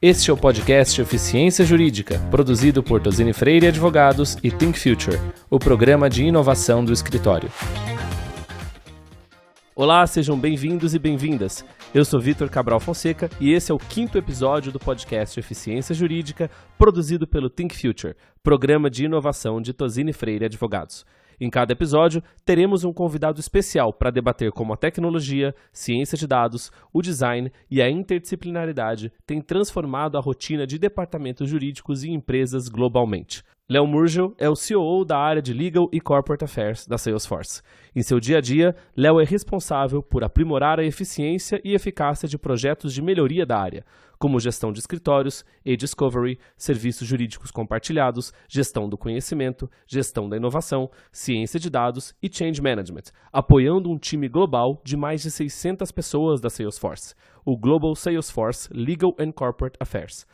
Este é o podcast Eficiência Jurídica, produzido por Tosini Freire Advogados e Think Future, o programa de inovação do escritório. Olá, sejam bem-vindos e bem-vindas. Eu sou Vitor Cabral Fonseca e esse é o quinto episódio do podcast Eficiência Jurídica, produzido pelo Think Future, programa de inovação de Tosini Freire Advogados. Em cada episódio, teremos um convidado especial para debater como a tecnologia, ciência de dados, o design e a interdisciplinaridade têm transformado a rotina de departamentos jurídicos e empresas globalmente. Léo Murgel é o CEO da área de Legal e Corporate Affairs da Salesforce. Em seu dia a dia, Léo é responsável por aprimorar a eficiência e eficácia de projetos de melhoria da área, como gestão de escritórios, e-discovery, serviços jurídicos compartilhados, gestão do conhecimento, gestão da inovação, ciência de dados e change management, apoiando um time global de mais de 600 pessoas da Salesforce, o Global Salesforce Legal and Corporate Affairs.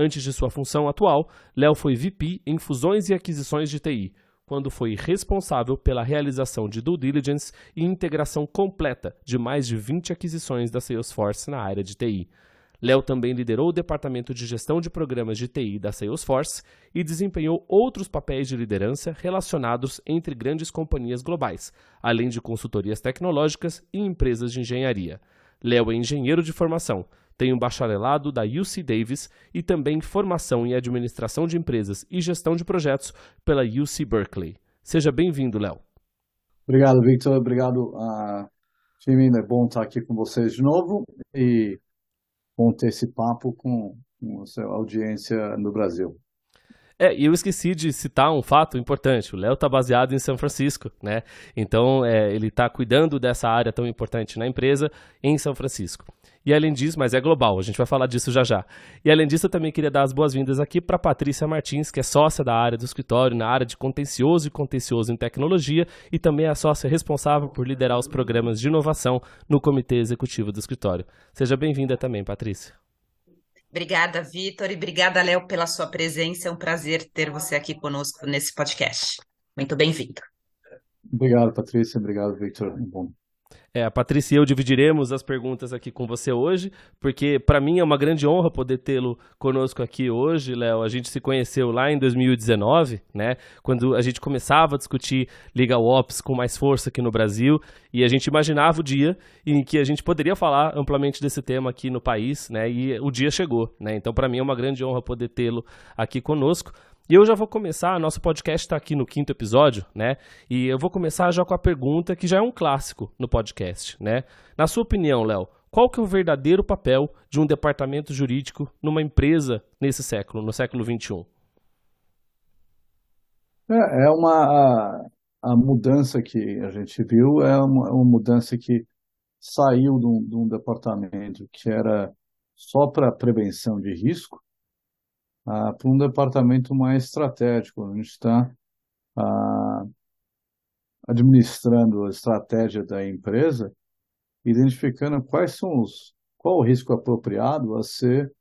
Antes de sua função atual, Léo foi VP em fusões e aquisições de TI, quando foi responsável pela realização de due diligence e integração completa de mais de 20 aquisições da Salesforce na área de TI. Léo também liderou o departamento de gestão de programas de TI da Salesforce e desempenhou outros papéis de liderança relacionados entre grandes companhias globais, além de consultorias tecnológicas e empresas de engenharia. Léo é engenheiro de formação, tem um bacharelado da UC Davis e também formação em administração de empresas e gestão de projetos pela UC Berkeley. Seja bem-vindo, Léo. Obrigado, Victor. Obrigado, uh, time. É bom estar aqui com vocês de novo e bom ter esse papo com, com a sua audiência no Brasil. É, e eu esqueci de citar um fato importante. O Léo está baseado em São Francisco, né? Então, é, ele está cuidando dessa área tão importante na empresa em São Francisco. E além disso, mas é global, a gente vai falar disso já já. E além disso, eu também queria dar as boas-vindas aqui para Patrícia Martins, que é sócia da área do escritório, na área de contencioso e contencioso em tecnologia, e também é a sócia responsável por liderar os programas de inovação no comitê executivo do escritório. Seja bem-vinda também, Patrícia. Obrigada, Vitor, e obrigada, Léo, pela sua presença. É um prazer ter você aqui conosco nesse podcast. Muito bem-vindo. Obrigado, Patrícia. Obrigado, Victor. Bom é, a Patrícia e eu dividiremos as perguntas aqui com você hoje, porque para mim é uma grande honra poder tê-lo conosco aqui hoje, Léo. A gente se conheceu lá em 2019, né? Quando a gente começava a discutir Legal Ops com mais força aqui no Brasil, e a gente imaginava o dia em que a gente poderia falar amplamente desse tema aqui no país, né? E o dia chegou, né? Então, para mim é uma grande honra poder tê-lo aqui conosco. E eu já vou começar, nosso podcast está aqui no quinto episódio, né? E eu vou começar já com a pergunta que já é um clássico no podcast, né? Na sua opinião, Léo, qual que é o verdadeiro papel de um departamento jurídico numa empresa nesse século, no século XXI? É, é uma a, a, mudança que a gente viu é uma, uma mudança que saiu de um, de um departamento que era só para prevenção de risco ah, para um departamento mais estratégico. A gente está ah, administrando a estratégia da empresa, identificando quais são os qual o risco apropriado a ser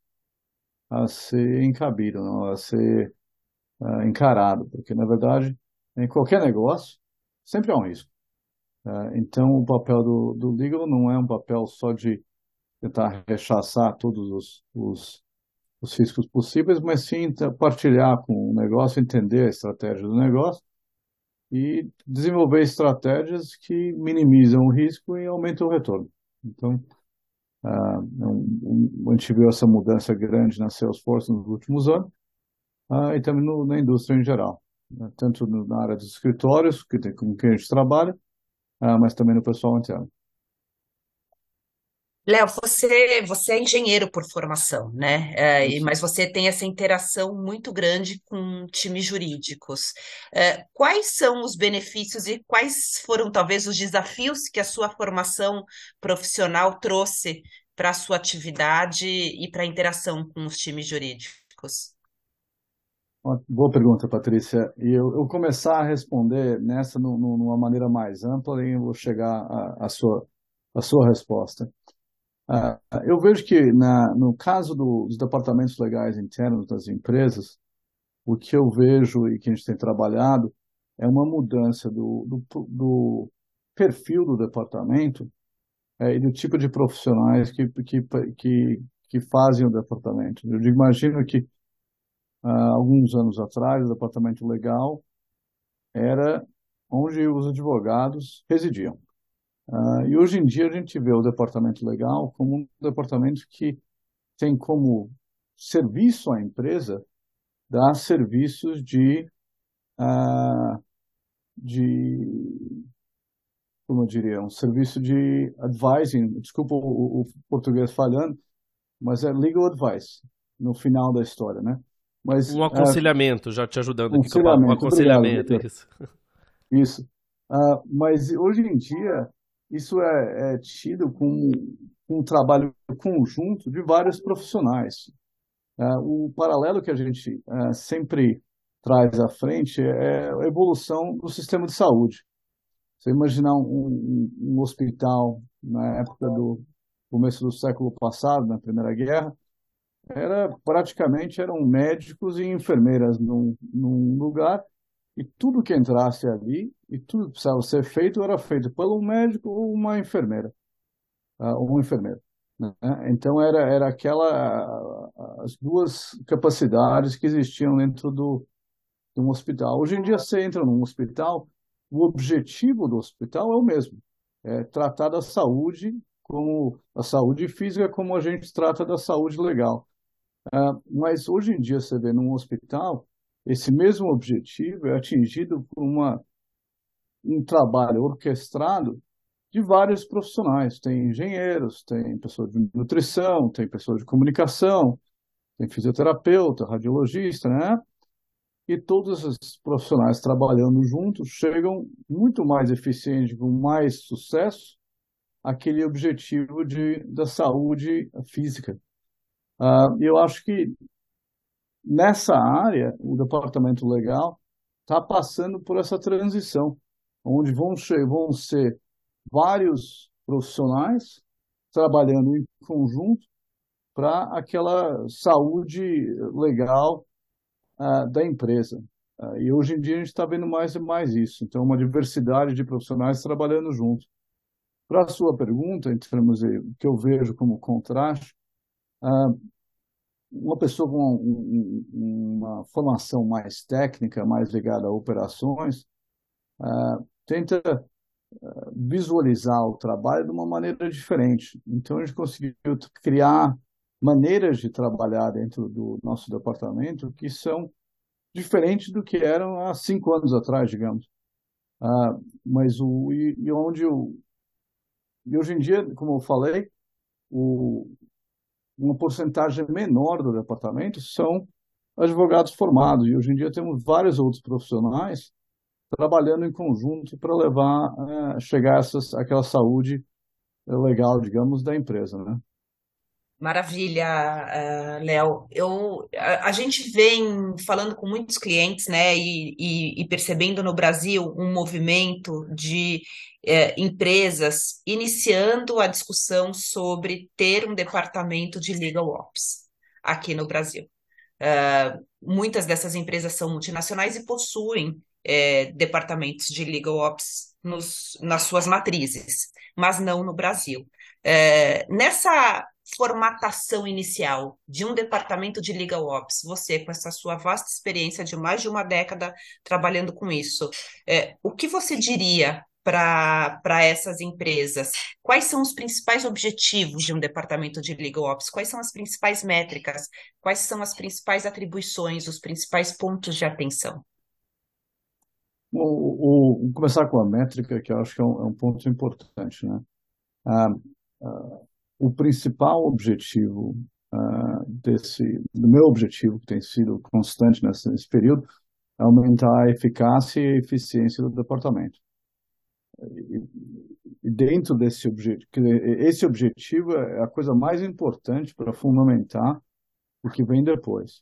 a ser encabido, não? a ser ah, encarado, porque na verdade em qualquer negócio sempre há um risco. Então o papel do, do legal não é um papel só de tentar rechaçar todos os, os os riscos possíveis, mas sim partilhar com o negócio, entender a estratégia do negócio e desenvolver estratégias que minimizam o risco e aumentam o retorno. Então, um, um, a gente viu essa mudança grande na Salesforce nos últimos anos uh, e também no, na indústria em geral, né? tanto na área dos escritórios, que tem, com quem a gente trabalha, uh, mas também no pessoal interno. Léo, você, você é engenheiro por formação, né? É, mas você tem essa interação muito grande com times jurídicos. É, quais são os benefícios e quais foram talvez os desafios que a sua formação profissional trouxe para a sua atividade e para a interação com os times jurídicos? Boa pergunta, Patrícia. E eu, eu começar a responder nessa numa maneira mais ampla e eu vou chegar à sua, a sua resposta. Uh, eu vejo que na, no caso do, dos departamentos legais internos das empresas, o que eu vejo e que a gente tem trabalhado é uma mudança do, do, do perfil do departamento é, e do tipo de profissionais que, que, que, que fazem o departamento. Eu imagino que há alguns anos atrás, o departamento legal era onde os advogados residiam. Uh, e hoje em dia a gente vê o departamento legal como um departamento que tem como serviço à empresa dar serviços de, uh, de como eu diria, um serviço de advising, desculpa o, o, português falhando, mas é legal advice no final da história, né? Mas, um aconselhamento, uh, já te ajudando aqui. Aconselhamento, um aconselhamento, obrigado, isso. Isso. Uh, mas hoje em dia, isso é, é tido como um trabalho conjunto de vários profissionais. Uh, o paralelo que a gente uh, sempre traz à frente é a evolução do sistema de saúde. Você imaginar um, um, um hospital na época do começo do século passado, na Primeira Guerra, era praticamente eram médicos e enfermeiras num, num lugar e tudo que entrasse ali e tudo que precisava ser feito era feito pelo médico ou uma enfermeira, uh, um enfermeiro. Né? Então era era aquela as duas capacidades que existiam dentro do de um hospital. Hoje em dia você entra num hospital, o objetivo do hospital é o mesmo, é tratar da saúde como a saúde física como a gente trata da saúde legal. Uh, mas hoje em dia você vê num hospital esse mesmo objetivo é atingido por uma, um trabalho orquestrado de vários profissionais. Tem engenheiros, tem pessoas de nutrição, tem pessoas de comunicação, tem fisioterapeuta, radiologista, né? E todos esses profissionais trabalhando juntos chegam muito mais eficientes, com mais sucesso, aquele objetivo de, da saúde física. Uh, eu acho que nessa área, o departamento legal está passando por essa transição, onde vão ser, vão ser vários profissionais trabalhando em conjunto para aquela saúde legal uh, da empresa. Uh, e hoje em dia a gente está vendo mais e mais isso. Então, uma diversidade de profissionais trabalhando junto. Para a sua pergunta, em termos de, que eu vejo como contraste, uh, uma pessoa com uma formação mais técnica, mais ligada a operações, uh, tenta uh, visualizar o trabalho de uma maneira diferente. Então, a gente conseguiu criar maneiras de trabalhar dentro do nosso departamento que são diferentes do que eram há cinco anos atrás, digamos. Uh, mas o e, e onde o e hoje em dia, como eu falei, o, uma porcentagem menor do departamento são advogados formados. E hoje em dia temos vários outros profissionais trabalhando em conjunto para levar, é, chegar a essas, aquela saúde legal, digamos, da empresa, né? Maravilha, uh, Léo. Eu, a, a, gente vem falando com muitos clientes, né, e, e, e percebendo no Brasil um movimento de uh, empresas iniciando a discussão sobre ter um departamento de legal ops aqui no Brasil. Uh, muitas dessas empresas são multinacionais e possuem é, departamentos de legal ops nos, nas suas matrizes, mas não no Brasil. É, nessa formatação inicial de um departamento de legal ops, você com essa sua vasta experiência de mais de uma década trabalhando com isso, é, o que você diria para essas empresas? Quais são os principais objetivos de um departamento de legal ops? Quais são as principais métricas? Quais são as principais atribuições, os principais pontos de atenção? O, começar com a métrica, que eu acho que é um, é um ponto importante. Né? Ah, ah, o principal objetivo uh, desse, do meu objetivo, que tem sido constante nesse, nesse período, é aumentar a eficácia e a eficiência do departamento. E, dentro desse objetivo, esse objetivo é a coisa mais importante para fundamentar o que vem depois.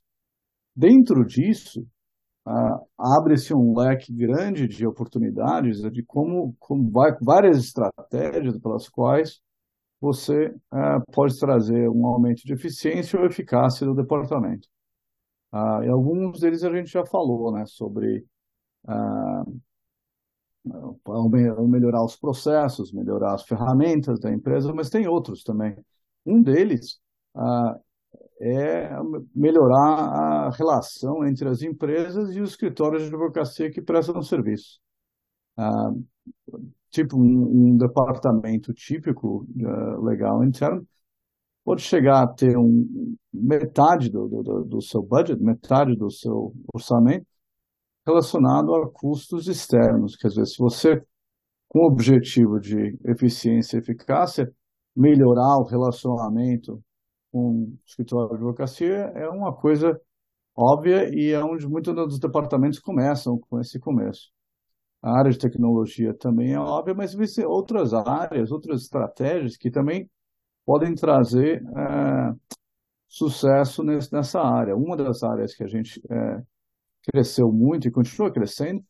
Dentro disso, uh, abre-se um leque grande de oportunidades de como, como vai, várias estratégias pelas quais você é, pode trazer um aumento de eficiência ou eficácia do departamento. Ah, e alguns deles a gente já falou, né, sobre ah, melhorar os processos, melhorar as ferramentas da empresa, mas tem outros também. Um deles ah, é melhorar a relação entre as empresas e os escritórios de advocacia que prestam serviço. Ah, tipo, um, um, departamento típico uh, legal interno pode chegar a ter um, metade do, do, do seu budget, metade do seu orçamento relacionado a custos externos. Quer dizer, se você, com o objetivo de eficiência e eficácia, melhorar o relacionamento com o escritório de advocacia, é uma coisa óbvia e é onde muitos dos departamentos começam com esse começo. A área de tecnologia também é óbvia, mas existem outras áreas, outras estratégias que também podem trazer é, sucesso nesse, nessa área. Uma das áreas que a gente é, cresceu muito e continua crescendo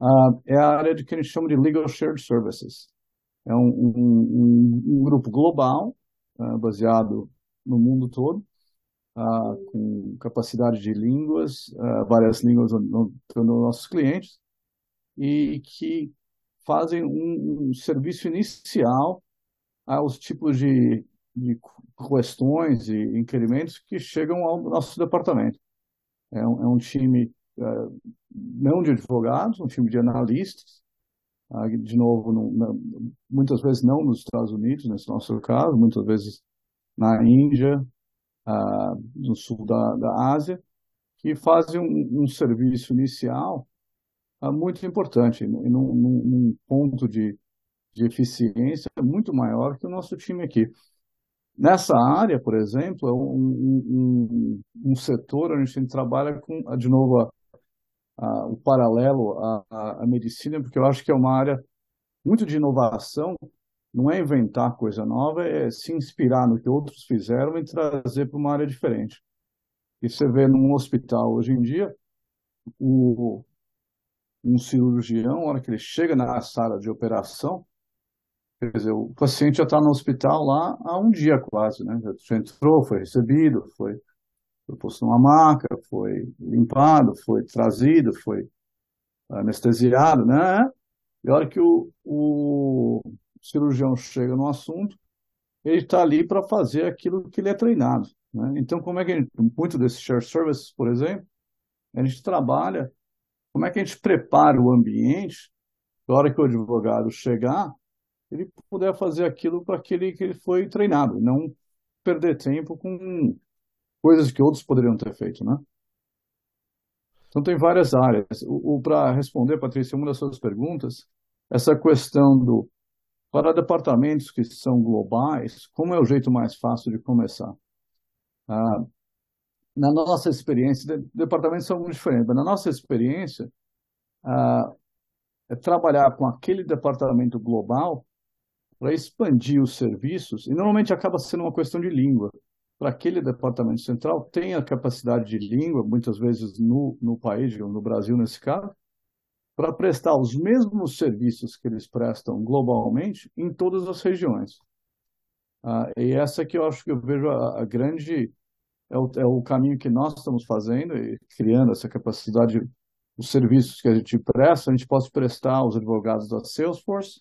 uh, é a área de que a gente chama de Legal Shared Services. É um, um, um grupo global, uh, baseado no mundo todo, uh, com capacidade de línguas, várias línguas nos no nossos clientes, e que fazem um, um serviço inicial aos tipos de, de questões e inquirimentos que chegam ao nosso departamento. É um, é um time uh, não de advogados, um time de analistas, uh, de novo, muitas vezes não nos Estados Unidos, nesse nosso caso, muitas vezes na Índia, uh, no sul da, da Ásia, que fazem um, um serviço inicial muito importante, num, num, num ponto de de eficiência muito maior que o nosso time aqui. Nessa área, por exemplo, é um, um, um setor onde a gente trabalha com, de novo, a, a, o paralelo à, à medicina, porque eu acho que é uma área muito de inovação, não é inventar coisa nova, é se inspirar no que outros fizeram e trazer para uma área diferente. E você vê num hospital hoje em dia, o, um cirurgião, na hora que ele chega na sala de operação, Quer dizer, o paciente já está no hospital lá há um dia quase, né? Já entrou, foi recebido, foi, foi posto numa maca, foi limpado, foi trazido, foi anestesiado, né? E a hora que o, o cirurgião chega no assunto, ele está ali para fazer aquilo que ele é treinado. Né? Então, como é que a gente, muito desses share services, por exemplo, a gente trabalha, como é que a gente prepara o ambiente, na hora que o advogado chegar, ele puder fazer aquilo para aquele que ele foi treinado, não perder tempo com coisas que outros poderiam ter feito, né? Então tem várias áreas. O, o para responder, Patrícia, uma das suas perguntas, essa questão do para departamentos que são globais, como é o jeito mais fácil de começar? Ah, na nossa experiência, departamentos são muito diferentes, mas na nossa experiência, ah, é trabalhar com aquele departamento global para expandir os serviços, e normalmente acaba sendo uma questão de língua. Para aquele departamento central, tem a capacidade de língua, muitas vezes no, no país, no Brasil nesse caso, para prestar os mesmos serviços que eles prestam globalmente em todas as regiões. Ah, e essa que eu acho que eu vejo a, a grande é o, é o, caminho que nós estamos fazendo e criando essa capacidade, os serviços que a gente presta, a gente pode prestar aos advogados da Salesforce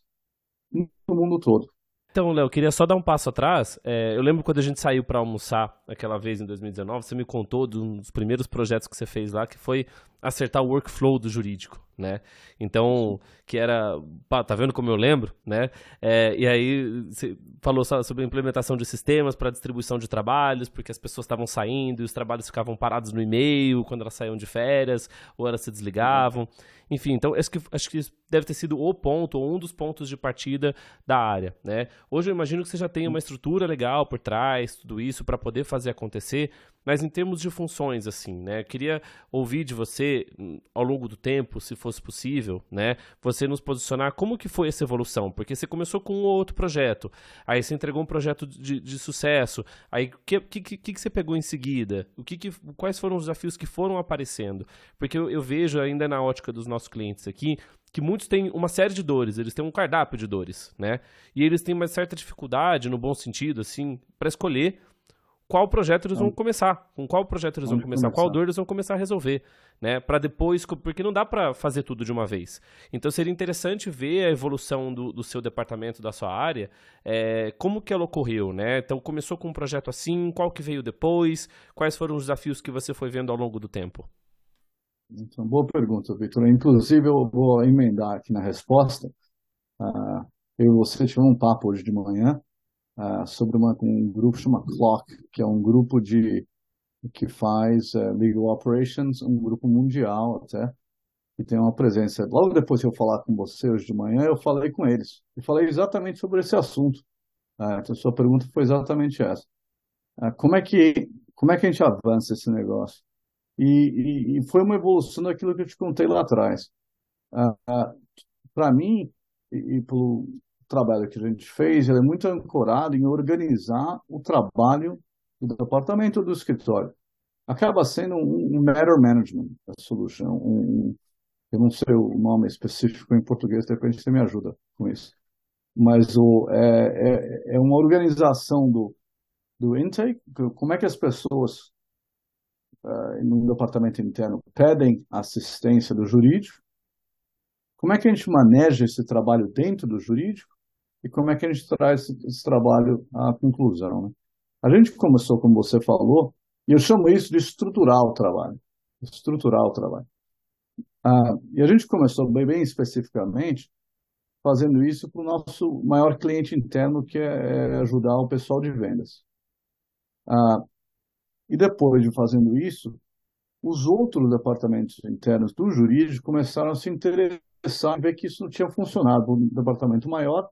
no mundo todo. Então, Léo, queria só dar um passo atrás. É, eu lembro quando a gente saiu para almoçar aquela vez em 2019, você me contou de um dos primeiros projetos que você fez lá, que foi acertar o workflow do jurídico, né? Então, que era, pá, tá vendo como eu lembro, né? É, e aí você falou sobre a implementação de sistemas para distribuição de trabalhos, porque as pessoas estavam saindo e os trabalhos ficavam parados no e-mail quando elas saíam de férias ou elas se desligavam. Enfim, então acho que, acho que deve ter sido o ponto ou um dos pontos de partida da área, né? Hoje eu imagino que você já tem uma estrutura legal por trás, tudo isso para poder fazer acontecer, mas em termos de funções, assim, né? Queria ouvir de você, hum, ao longo do tempo, se fosse possível, né? Você nos posicionar como que foi essa evolução, porque você começou com um outro projeto, aí você entregou um projeto de, de sucesso, aí o que, que, que, que você pegou em seguida? O que, que quais foram os desafios que foram aparecendo? Porque eu, eu vejo ainda na ótica dos nossos clientes aqui que muitos têm uma série de dores, eles têm um cardápio de dores, né? E eles têm uma certa dificuldade, no bom sentido, assim, para escolher qual projeto eles vão começar, com qual projeto eles vão começar, começar, qual dor eles vão começar a resolver, né? Para depois, porque não dá para fazer tudo de uma vez. Então seria interessante ver a evolução do, do seu departamento, da sua área, é, como que ela ocorreu, né? Então começou com um projeto assim, qual que veio depois, quais foram os desafios que você foi vendo ao longo do tempo? Então, boa pergunta, Victor. Inclusive, eu vou emendar aqui na resposta. Uh, eu e você tivemos um papo hoje de manhã uh, sobre uma, um grupo chamado Clock, que é um grupo de que faz uh, legal operations, um grupo mundial até, que tem uma presença. Logo depois que eu falar com você hoje de manhã, eu falei com eles e falei exatamente sobre esse assunto. Uh, então, sua pergunta foi exatamente essa. como é que como é que a gente avança esse negócio? E, e, e foi uma evolução daquilo que eu te contei lá atrás. Para mim, e, e pelo trabalho que a gente fez, é muito ancorado em organizar o trabalho do departamento do escritório. Acaba sendo um, um matter management solution. Um, eu não sei o nome específico em português, de repente você me ajuda com isso. Mas o, é, é, é uma organização do, do intake, como é que as pessoas uh, no departamento interno pedem assistência do jurídico, como é que a gente maneja esse trabalho dentro do jurídico e como é que a gente traz esse, esse trabalho à conclusão. Né? A gente começou, como você falou, e eu chamo isso de estruturar o trabalho. Estruturar o trabalho. Ah, e a gente começou bem, bem especificamente fazendo isso para o nosso maior cliente interno, que é, é ajudar o pessoal de vendas. Ah, e depois de fazendo isso, os outros departamentos internos do jurídico começaram a se interessar em ver que isso não tinha funcionado um departamento maior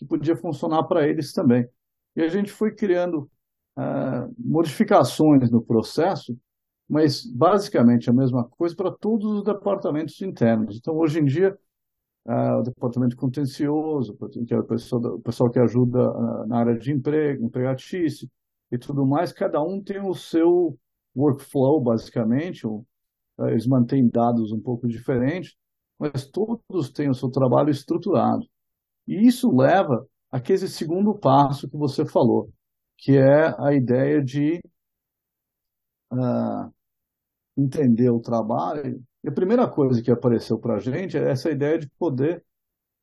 que podia funcionar para eles também. E a gente foi criando uh, modificações no processo, mas basicamente a mesma coisa para todos os departamentos internos. Então, hoje em dia, uh, o departamento contencioso, que é o pessoal, o pessoal que ajuda uh, na área de emprego, empregatício e tudo mais, cada um tem o seu workflow, basicamente, eles mantêm dados um pouco diferentes, mas todos têm o seu trabalho estruturado. E isso leva àquele segundo passo que você falou, que é a ideia de uh, entender o trabalho. E a primeira coisa que apareceu para a gente é essa ideia de poder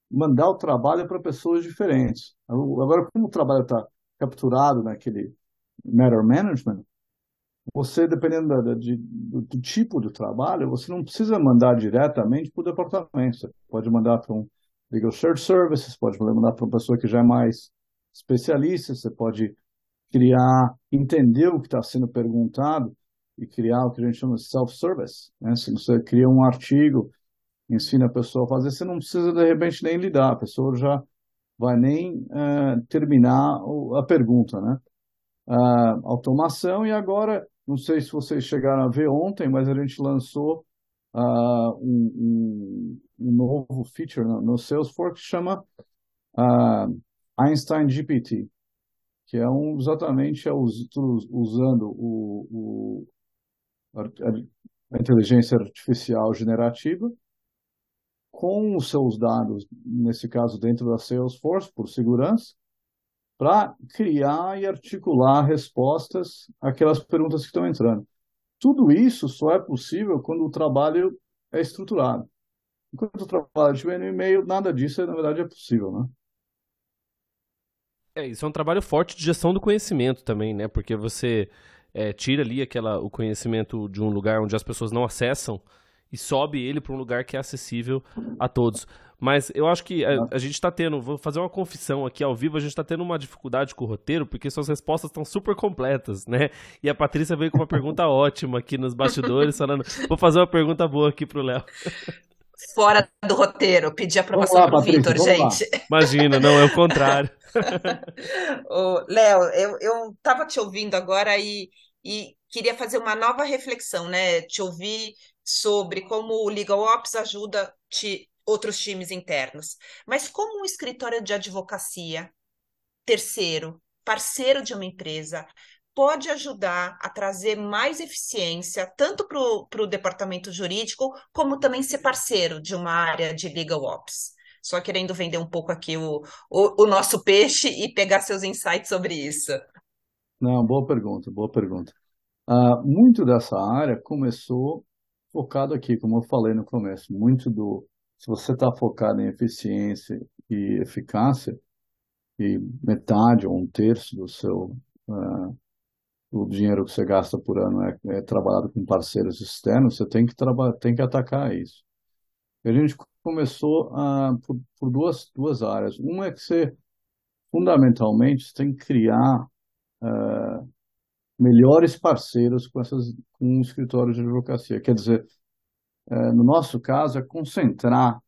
mandar o trabalho para pessoas diferentes. Agora, como o trabalho está capturado naquele matter management, você, dependendo da, de, do, do, tipo do trabalho, você não precisa mandar diretamente para o departamento. Você pode mandar para um Legal Search Services, pode mandar para uma pessoa que já é mais especialista, você pode criar, entender o que está sendo perguntado e criar o que a gente chama de self-service. Né? Se você cria um artigo, ensina a pessoa a fazer, você não precisa de repente nem lidar, a pessoa já vai nem uh, terminar a pergunta, né? Uh, automação e agora, não sei se vocês chegaram a ver ontem, mas a gente lançou uh, um, um, novo feature no, no Salesforce que chama uh, Einstein GPT, que é um, exatamente é us, usando o, o a, a inteligência artificial generativa com os seus dados, nesse caso dentro da Salesforce, por segurança, para criar e articular respostas àquelas perguntas que estão entrando. Tudo isso só é possível quando o trabalho é estruturado. Enquanto o trabalho estiver no e-mail, nada disso, na verdade, é possível, né? É, isso é um trabalho forte de gestão do conhecimento também, né? Porque você é, tira ali aquela, o conhecimento de um lugar onde as pessoas não acessam e sobe ele para um lugar que é acessível a todos. Mas eu acho que a, a gente está tendo, vou fazer uma confissão aqui ao vivo, a gente está tendo uma dificuldade com o roteiro, porque suas respostas estão super completas, né? E a Patrícia veio com uma pergunta ótima aqui nos bastidores, falando, vou fazer uma pergunta boa aqui pro Léo. Fora do roteiro, pedir aprovação para o Vitor, gente. Lá. Imagina, não, é o contrário. Léo, eu, eu tava te ouvindo agora e, e queria fazer uma nova reflexão, né? Te ouvir sobre como o Legal Ops ajuda te, outros times internos. Mas como um escritório de advocacia, terceiro, parceiro de uma empresa, pode ajudar a trazer mais eficiência, tanto para o departamento jurídico, como também ser parceiro de uma área de legal ops. Só querendo vender um pouco aqui o, o, o nosso peixe e pegar seus insights sobre isso. Não, boa pergunta, boa pergunta. Ah, muito dessa área começou focado aqui, como eu falei no começo, muito do, se você está focado em eficiência e eficácia, e metade ou um terço do seu uh, o dinheiro que você gasta por ano é, é trabalhado com parceiros externos, você tem que tem que atacar isso. E a gente começou por, por, duas duas áreas. Uma é que você fundamentalmente você tem que criar uh, melhores parceiros com essas com escritórios de advocacia. Quer dizer, no nosso caso é concentrar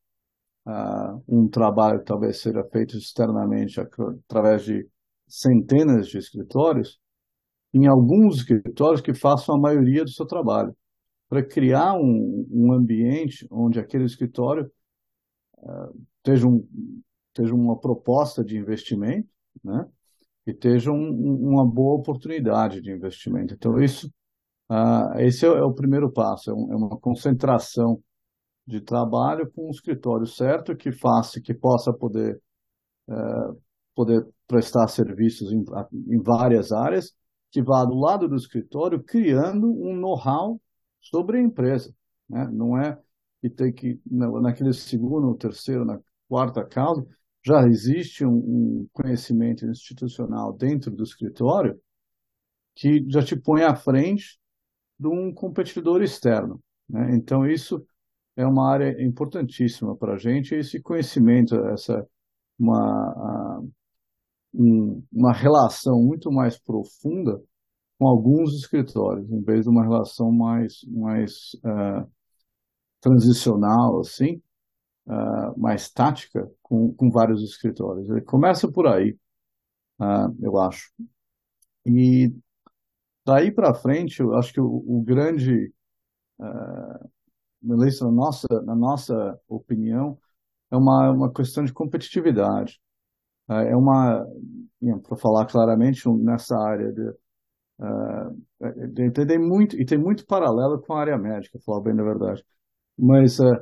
uh, um trabalho que talvez seja feito externamente através de centenas de escritórios, em alguns escritórios que façam a maioria do seu trabalho, para criar um, um ambiente onde aquele escritório uh, esteja, um, uma proposta de investimento, né? E esteja um, uma boa oportunidade de investimento. Então, isso, uh, esse é, é, o primeiro passo, é, é uma concentração de trabalho com um escritório certo que faça, que possa poder, é, poder prestar serviços em, em várias áreas, que vá do lado do escritório criando um know-how sobre a empresa. Né? Não é que tem que, naquele segundo, terceiro, na quarta causa, já existe um, um conhecimento institucional dentro do escritório que já te põe à frente de um competidor externo. Né? Então, isso é uma área importantíssima para a gente, esse conhecimento, essa uma, uma relação muito mais profunda com alguns escritórios, em vez de uma relação mais, mais uh, transicional, assim, uh, mais tática com, com vários escritórios. Ele começa por aí, uh, eu acho. E daí para frente, eu acho que o, o grande uh, na nossa, na nossa opinião, é uma, uma questão de competitividade. É, é uma, para falar claramente, nessa área de, uh, muito e tem muito paralelo com a área médica, falar bem da verdade. Mas uh,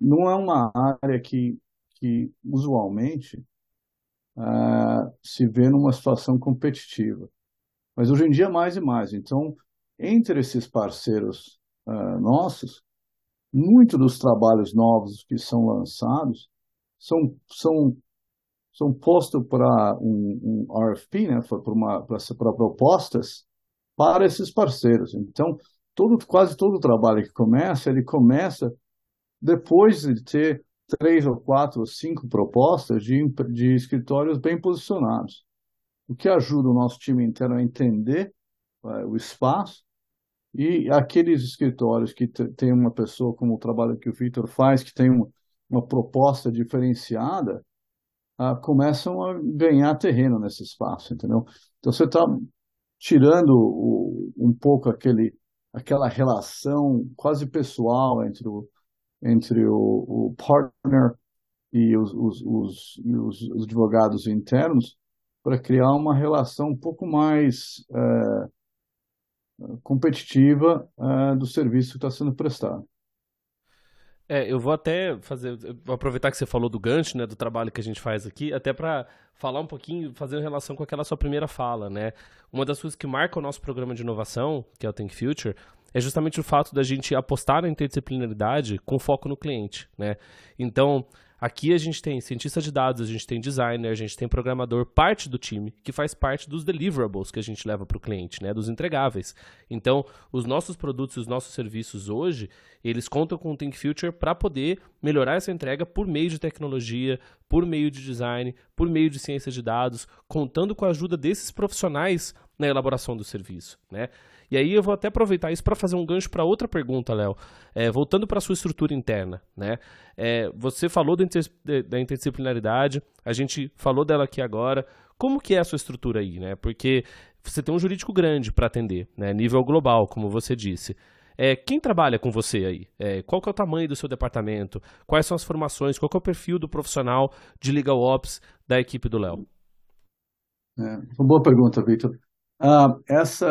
não é uma área que, que usualmente uh, se vê numa situação competitiva. Mas hoje em dia mais e mais. Então, entre esses parceiros nossos, muito dos trabalhos novos que são lançados são, são, são postos para um, um, RFP, né, para propostas para esses parceiros. Então, todo, quase todo o trabalho que começa, ele começa depois de ter três ou quatro ou cinco propostas de, de escritórios bem posicionados, o que ajuda o nosso time interno a entender uh, o espaço e aqueles escritórios que tem uma pessoa como o trabalho que o Victor faz, que tem uma, uma proposta diferenciada, ah, começam a ganhar terreno nesse espaço, entendeu? Então você está tirando o, um pouco aquele, aquela relação quase pessoal entre o, entre o, o partner e os, os, os, os, advogados internos para criar uma relação um pouco mais eh, competitiva uh, do serviço que está sendo prestado. É, eu vou até fazer, vou aproveitar que você falou do gancho, né, do trabalho que a gente faz aqui, até para falar um pouquinho, fazer relação com aquela sua primeira fala, né? Uma das coisas que marca o nosso programa de inovação, que é o Think Future, é justamente o fato da gente apostar na interdisciplinaridade com foco no cliente, né? Então, Aqui a gente tem cientista de dados, a gente tem designer, a gente tem programador, parte do time que faz parte dos deliverables que a gente leva para o cliente, né, dos entregáveis. Então, os nossos produtos e os nossos serviços hoje, eles contam com o Think Future para poder melhorar essa entrega por meio de tecnologia, por meio de design, por meio de ciência de dados, contando com a ajuda desses profissionais na elaboração do serviço, né? E aí eu vou até aproveitar isso para fazer um gancho para outra pergunta, Léo. É, voltando para a sua estrutura interna, né? É, você falou da, da interdisciplinaridade, a gente falou dela aqui agora. Como que é a sua estrutura aí, né? Porque você tem um jurídico grande para atender, né? Nível global, como você disse. É, quem trabalha com você aí? É, qual que é o tamanho do seu departamento? Quais são as formações? Qual que é o perfil do profissional de Legal Ops da equipe do Léo? É, uma boa pergunta, Victor. Ah, essa,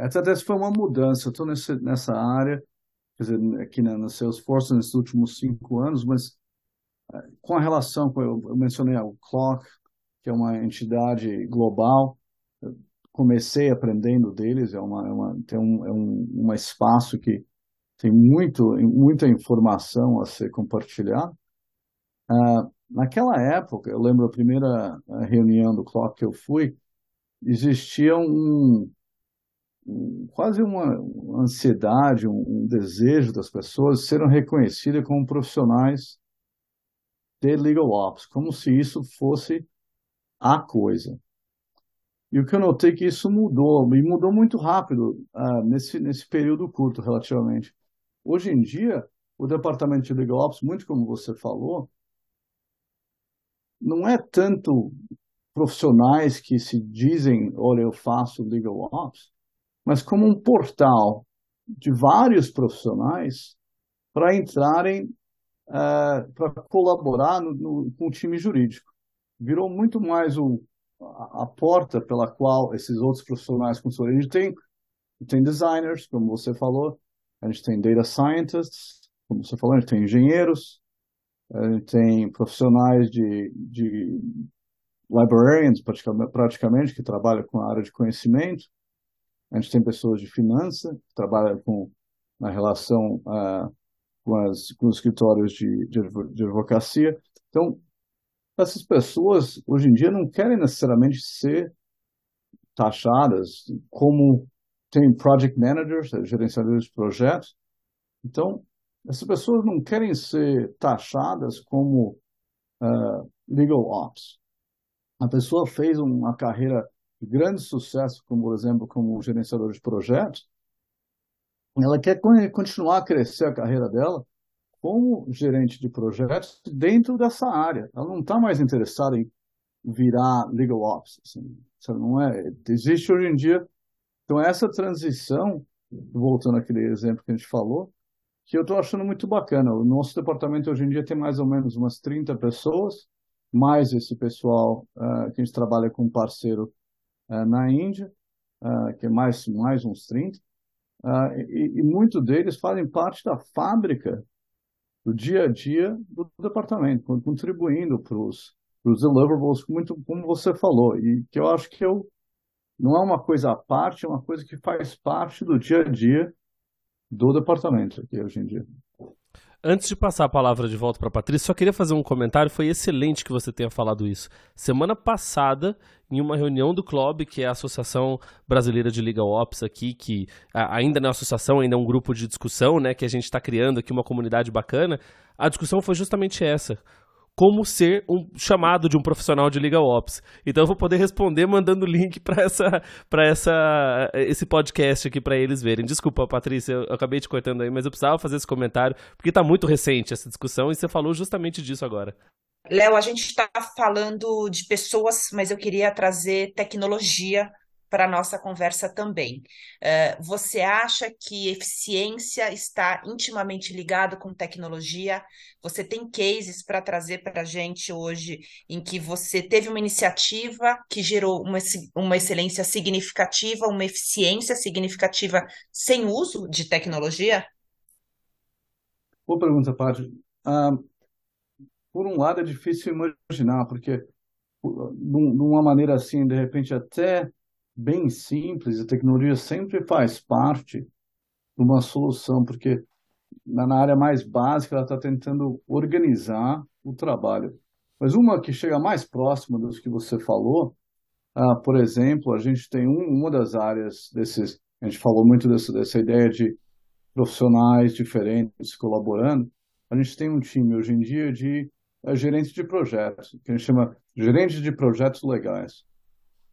ah, essa foi uma mudança. Eu estou nessa área, quer dizer, aqui na, na Salesforce nesses últimos cinco anos, mas ah, com a relação, eu, eu mencionei o Clock, que é uma entidade global, comecei aprendendo deles, é uma, é uma tem um, é um, um espaço que tem muito, muita informação a ser compartilhada. Uh, naquela época, eu lembro a primeira reunião do Clock que eu fui, existia um, um quase uma, ansiedade, um, um, desejo das pessoas serem reconhecidas como profissionais de legal ops, como se isso fosse a coisa. E o que eu notei é que isso mudou, e mudou muito rápido uh, nesse, nesse período curto, relativamente. Hoje em dia, o departamento de legal ops, muito como você falou, não é tanto profissionais que se dizem, olha, eu faço legal ops, mas como um portal de vários profissionais para entrarem, uh, para colaborar no, no, com o time jurídico. Virou muito mais o, a, a porta pela qual esses outros profissionais consultores. A gente tem, tem designers, como você falou, a gente tem data scientists, como você falou, a gente tem engenheiros, a gente tem profissionais de, de librarians, praticamente, que trabalham com a área de conhecimento, a gente tem pessoas de finança, que trabalham com, na relação uh, com, as, com os escritórios de, de, de advocacia. Então, essas pessoas, hoje em dia, não querem necessariamente ser taxadas como tem project managers, gerenciadores de projetos. Então, essas pessoas não querem ser taxadas como uh, legal ops. A pessoa fez uma carreira de grande sucesso, como por exemplo, como gerenciador de projetos, ela quer continuar a crescer a carreira dela como gerente de projetos dentro dessa área. Ela não está mais interessada em virar legal ops. Assim. Não é, existe hoje em dia. Então, essa transição, voltando àquele exemplo que a gente falou, que eu estou achando muito bacana. O nosso departamento hoje em dia tem mais ou menos umas 30 pessoas, mais esse pessoal uh, que a gente trabalha com um parceiro uh, na Índia, uh, que é mais, mais uns 30, e, e muitos deles fazem parte da fábrica do dia a dia do departamento, contribuindo para os deliverables, muito como você falou, e que eu acho que eu, não é uma coisa à parte, é uma coisa que faz parte do dia a dia do departamento aqui hoje em dia. Antes de passar a palavra de volta para Patrícia, só queria fazer um comentário. Foi excelente que você tenha falado isso. Semana passada, em uma reunião do clube, que é a Associação Brasileira de Legal Ops aqui, que ainda não é associação, ainda é um grupo de discussão, né, que a gente está criando aqui uma comunidade bacana, a discussão foi justamente essa como ser um chamado de um profissional de legal ops. Então eu vou poder responder mandando link para essa para essa esse podcast aqui para eles verem. Desculpa, Patrícia, eu acabei te cortando aí, mas eu precisava fazer esse comentário porque está muito recente essa discussão e você falou justamente disso agora. Léo, a gente está falando de pessoas, mas eu queria trazer tecnologia para a nossa conversa também. Uh, você acha que eficiência está intimamente ligado com tecnologia? Você tem cases para trazer para a gente hoje em que você teve uma iniciativa que gerou uma, uma excelência significativa, uma eficiência significativa sem uso de tecnologia? Boa pergunta, Paty. Ah, por um lado, é difícil imaginar, porque de uma maneira assim, de repente, até bem simples, a tecnologia sempre faz parte de uma solução, porque na área mais básica ela está tentando organizar o trabalho. Mas uma que chega mais próxima dos que você falou, ah, por exemplo, a gente tem um, uma das áreas desses, a gente falou muito dessa, dessa ideia de profissionais diferentes colaborando, a gente tem um time hoje em dia de é, gerentes de projetos, que a gente chama gerentes de projetos legais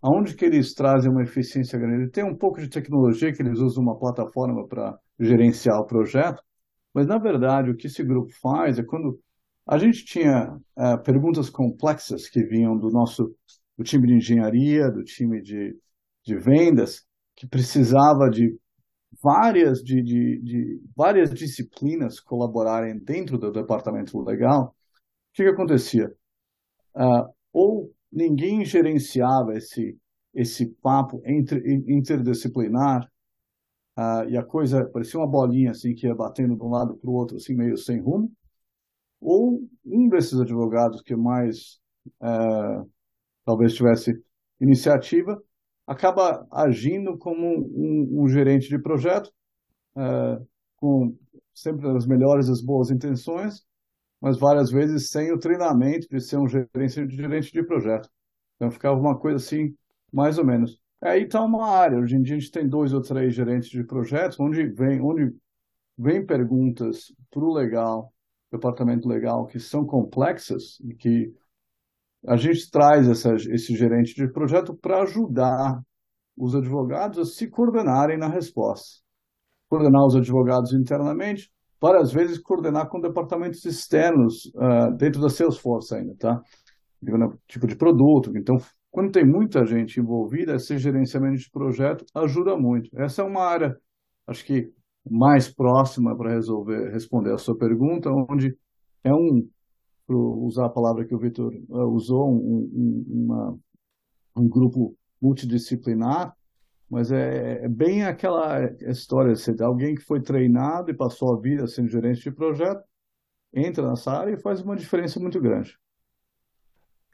aonde que eles trazem uma eficiência grande? Tem um pouco de tecnologia que eles usam uma plataforma para gerenciar o projeto, mas na verdade o que esse grupo faz é quando a gente tinha é, perguntas complexas que vinham do nosso do time de engenharia, do time de, de vendas, que precisava de várias de, de, de, várias disciplinas colaborarem dentro do departamento legal, o que, que acontecia? Uh, ou ninguém gerenciava esse, esse papo entre, interdisciplinar uh, e a coisa parecia uma bolinha assim que ia batendo de um lado para o outro, assim meio sem rumo. Ou um desses advogados que mais uh, talvez tivesse iniciativa acaba agindo como um, um gerente de projeto, é, com sempre as melhores e as boas intenções, mas várias vezes sem o treinamento de ser um gerente, gerente de projeto. Então ficava uma coisa assim, mais ou menos. Aí está uma área. Hoje em dia a gente tem dois ou três gerentes de projetos, onde vem, onde vem perguntas para o legal, departamento legal, que são complexas e que a gente traz essa, esse gerente de projeto para ajudar os advogados a se coordenarem na resposta. Coordenar os advogados internamente, várias vezes coordenar com departamentos externos uh, dentro da Salesforce ainda, tá? Tipo de produto. Então, quando tem muita gente envolvida, esse gerenciamento de projeto ajuda muito. Essa é uma área, acho que mais próxima para resolver responder a sua pergunta, onde é um, para usar a palavra que o Vitor uh, usou, um, um, uma, um grupo multidisciplinar, mas é, é, bem aquela história, de alguém que foi treinado e passou a vida sendo gerente de projeto, entra nessa área e faz uma diferença muito grande.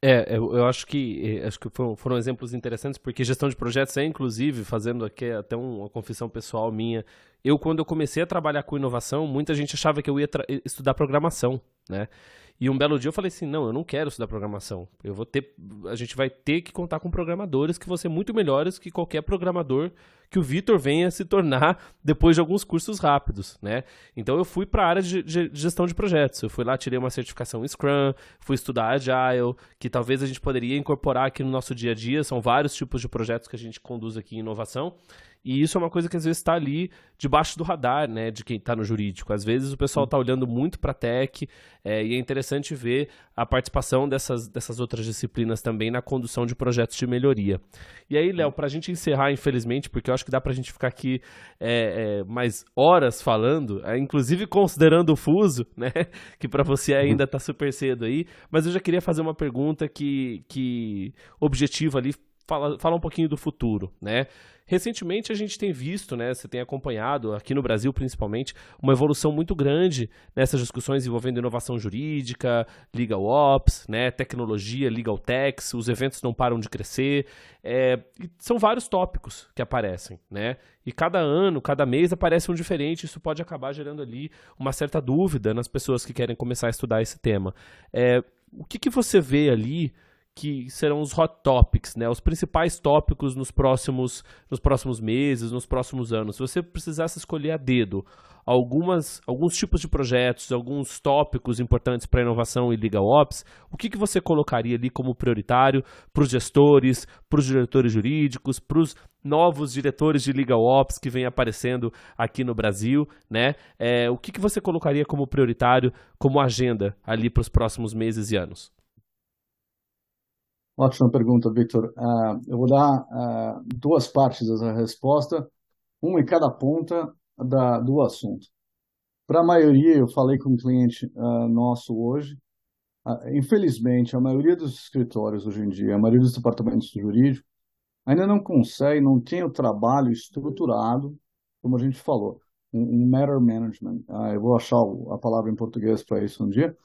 É, eu, eu acho que acho que foram, foram, exemplos interessantes, porque gestão de projetos é, inclusive, fazendo aqui até uma confissão pessoal minha. Eu, quando eu comecei a trabalhar com inovação, muita gente achava que eu ia estudar programação, né? E um belo dia eu falei assim: não, eu não quero estudar programação. Eu vou ter. A gente vai ter que contar com programadores que vão ser muito melhores que qualquer programador que o Vitor venha se tornar depois de alguns cursos rápidos, né? Então eu fui para a área de, gestão de projetos. Eu fui lá, tirei uma certificação Scrum, fui estudar Agile, que talvez a gente poderia incorporar aqui no nosso dia a dia. São vários tipos de projetos que a gente conduz aqui em inovação. E isso é uma coisa que às vezes está ali debaixo do radar, né, de quem está no jurídico. Às vezes o pessoal está olhando muito para a tech é, e é interessante ver a participação dessas, dessas outras disciplinas também na condução de projetos de melhoria. E aí, Léo, para a gente encerrar, infelizmente, porque eu acho que dá para a gente ficar aqui é, é, mais horas falando, é, inclusive considerando o fuso, né, que para você ainda está super cedo aí, mas eu já queria fazer uma pergunta que, que objetiva ali fala, fala um pouquinho do futuro, né? Recentemente a gente tem visto, né, você tem acompanhado, aqui no Brasil principalmente, uma evolução muito grande nessas discussões envolvendo inovação jurídica, legal ops, né, tecnologia, legal techs, os eventos não param de crescer, é, são vários tópicos que aparecem, né, e cada ano, cada mês aparece um diferente, isso pode acabar gerando ali uma certa dúvida nas pessoas que querem começar a estudar esse tema. É, o que, que você vê ali que serão os hot topics, né? Os principais tópicos nos próximos, nos próximos meses, nos próximos anos. Se você precisasse escolher a dedo algumas, alguns tipos de projetos, alguns tópicos importantes para inovação e legal ops, o que, que você colocaria ali como prioritário para os gestores, para os diretores jurídicos, para os novos diretores de legal ops que vem aparecendo aqui no Brasil, né? É, o que, que você colocaria como prioritário, como agenda ali para os próximos meses e anos? Ótima pergunta, Victor. Uh, eu vou dar uh, duas partes dessa resposta, uma em cada ponta da, do assunto. Para a maioria, eu falei com um cliente uh, nosso hoje, infelizmente, a maioria dos escritórios hoje em dia, a maioria dos departamentos jurídicos, ainda não consegue, não tem o trabalho estruturado, como a gente falou, um, um matter management. eu vou achar a palavra em português para isso um dia,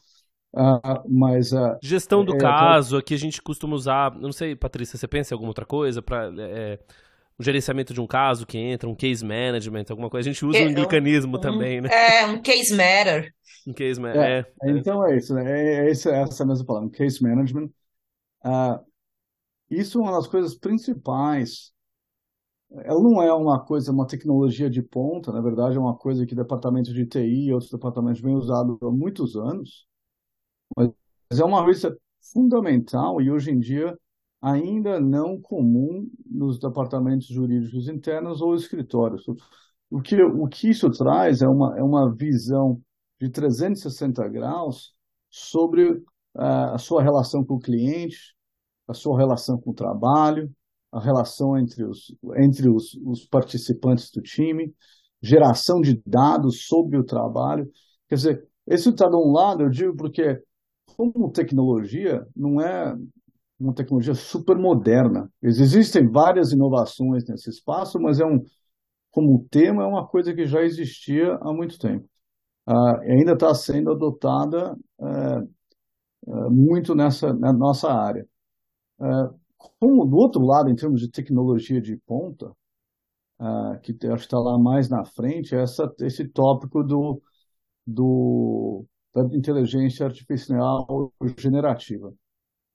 Uh, mas uh, gestão do é, caso aqui a gente costuma usar não sei Patrícia você pensa em alguma outra coisa para é, o gerenciamento de um caso que entra um case management alguma coisa? A gente usa é, um mecanismo um, também né? é um case matter. Um case matter é, é, então é isso né? é, essa essa mesma palavra um case management. Uh, isso é uma das coisas principais. Ela não é uma coisa, uma tecnologia de ponta, na verdade é uma coisa que departamentos de TI e outros departamentos vêm usando há muitos anos, mas é uma coisa fundamental e hoje em dia ainda não comum nos departamentos jurídicos internos ou escritórios. O que, o que isso traz é uma, é uma visão de 360 graus sobre uh, a sua relação com o cliente, a sua relação com o trabalho, a relação entre os, entre os, os participantes do time, geração de dados sobre o trabalho. Quer dizer, esse está de um lado, eu digo porque como tecnologia, não é uma tecnologia super moderna. Existem várias inovações nesse espaço, mas é um, como tema, é uma coisa que já existia há muito tempo. Uh, ainda está sendo adotada uh, uh, muito nessa na nossa área. como do outro lado, em termos de tecnologia de ponta, uh, que acho que está lá mais na frente, é essa, esse tópico do, do, da inteligência artificial generativa.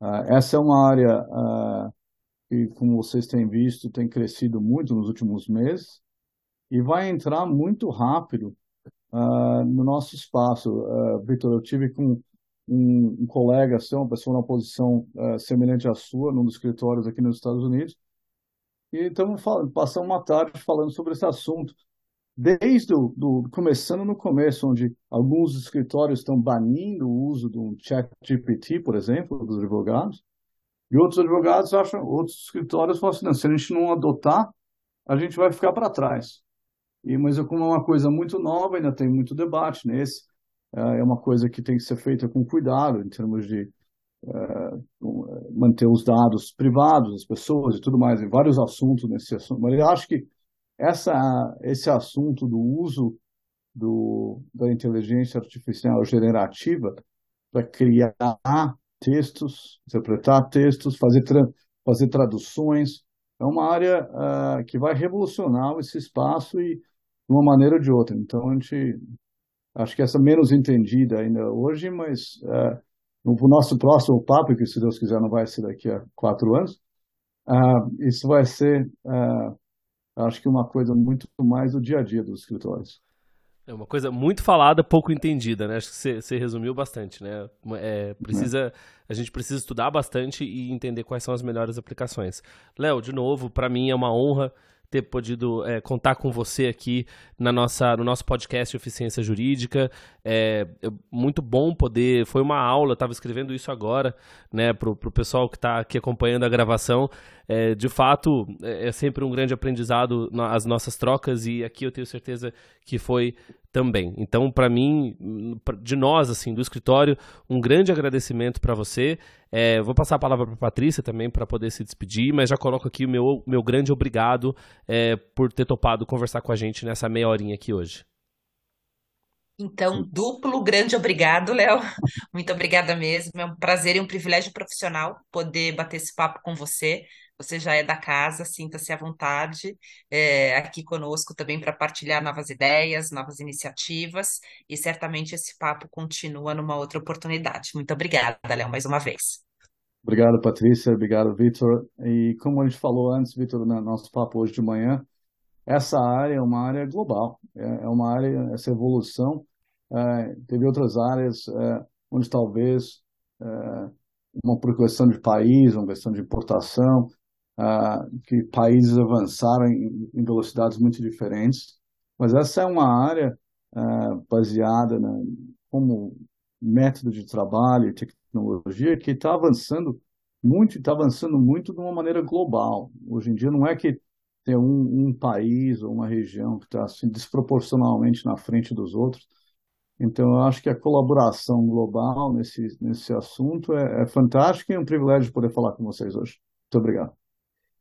Uh, essa é uma área uh, que, como vocês têm visto, tem crescido muito nos últimos meses e vai entrar muito rápido no nosso espaço. Vitor, eu tive com um, colega seu, uma pessoa numa posição semelhante à sua, num dos escritórios aqui nos Estados Unidos, e estamos passando uma tarde falando sobre esse assunto. Desde o, do, começando no começo, onde alguns escritórios estão banindo o uso do chat GPT, por exemplo, dos advogados, e outros advogados acham, outros escritórios falam assim, se a gente não adotar, a gente vai ficar para trás. E, mas como é uma coisa muito nova, ainda tem muito debate nesse, é, é uma coisa que tem que ser feita com cuidado, em termos de manter os dados privados das pessoas e tudo mais, em vários assuntos nesse assunto. Mas eu acho que essa, esse assunto do uso do, da inteligência artificial generativa para criar textos, interpretar textos, fazer, tra fazer traduções, é uma área uh, que vai revolucionar esse espaço e de uma maneira ou de outra. Então, a gente acho que essa menos entendida ainda hoje, mas uh, no nosso próximo papo, que se Deus quiser não vai ser daqui a quatro anos, uh, isso vai ser, uh, acho que uma coisa muito mais do dia a dia dos escritórios. É uma coisa muito falada, pouco entendida, né? Acho que você, você resumiu bastante, né? É, precisa, é. a gente precisa estudar bastante e entender quais são as melhores aplicações. Léo, de novo, para mim é uma honra ter podido é, contar com você aqui na nossa, no nosso podcast Eficiência Jurídica. É, é muito bom poder. Foi uma aula, estava escrevendo isso agora, né, para o pessoal que está aqui acompanhando a gravação. É, de fato, é, é sempre um grande aprendizado as nossas trocas e aqui eu tenho certeza que foi também. Então, para mim, de nós, assim, do escritório, um grande agradecimento para você. É, vou passar a palavra para Patrícia também para poder se despedir, mas já coloco aqui o meu, meu grande obrigado é, por ter topado conversar com a gente nessa meia horinha aqui hoje. Então, duplo grande obrigado, Léo. Muito obrigada mesmo. É um prazer e um privilégio profissional poder bater esse papo com você. Você já é da casa, sinta-se à vontade é, aqui conosco também para partilhar novas ideias, novas iniciativas, e certamente esse papo continua numa outra oportunidade. Muito obrigada, Léo, mais uma vez. Obrigado, Patrícia. Obrigado, Vitor. E como a gente falou antes, Vitor, no nosso papo hoje de manhã, essa área é uma área global, é, é uma área, essa evolução. É, teve outras áreas é, onde talvez é, uma questão de país, uma questão de importação, que países avançaram em, velocidades muito diferentes, mas essa é uma área baseada na, como método de trabalho e tecnologia que está avançando muito, está avançando muito de uma maneira global. Hoje em dia não é que tem um, um país ou uma região que está assim, desproporcionalmente na frente dos outros. Então, eu acho que a colaboração global nesse, nesse assunto é, é fantástica e é um privilégio poder falar com vocês hoje. Muito obrigado.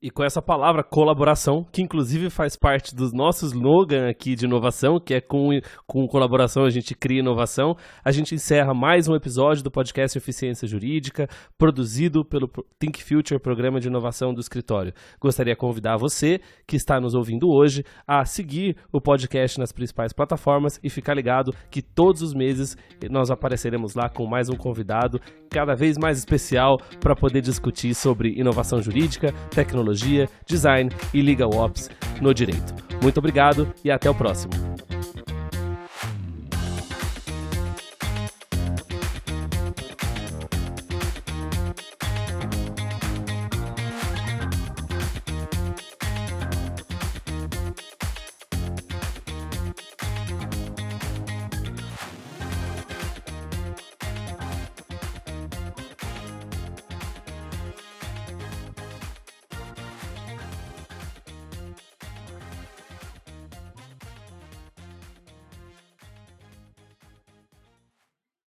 E com essa palavra colaboração, que inclusive faz parte do nosso slogan aqui de inovação, que é com, com colaboração a gente cria inovação, a gente encerra mais um episódio do podcast Eficiência Jurídica, produzido pelo Think Future, programa de inovação do escritório. Gostaria de convidar você, que está nos ouvindo hoje, a seguir o podcast nas principais plataformas e ficar ligado que todos os meses nós apareceremos lá com mais um convidado, cada vez mais especial, para poder discutir sobre inovação jurídica, tecnologia tecnologia, design e legal ops no direito. Muito obrigado e até o próximo.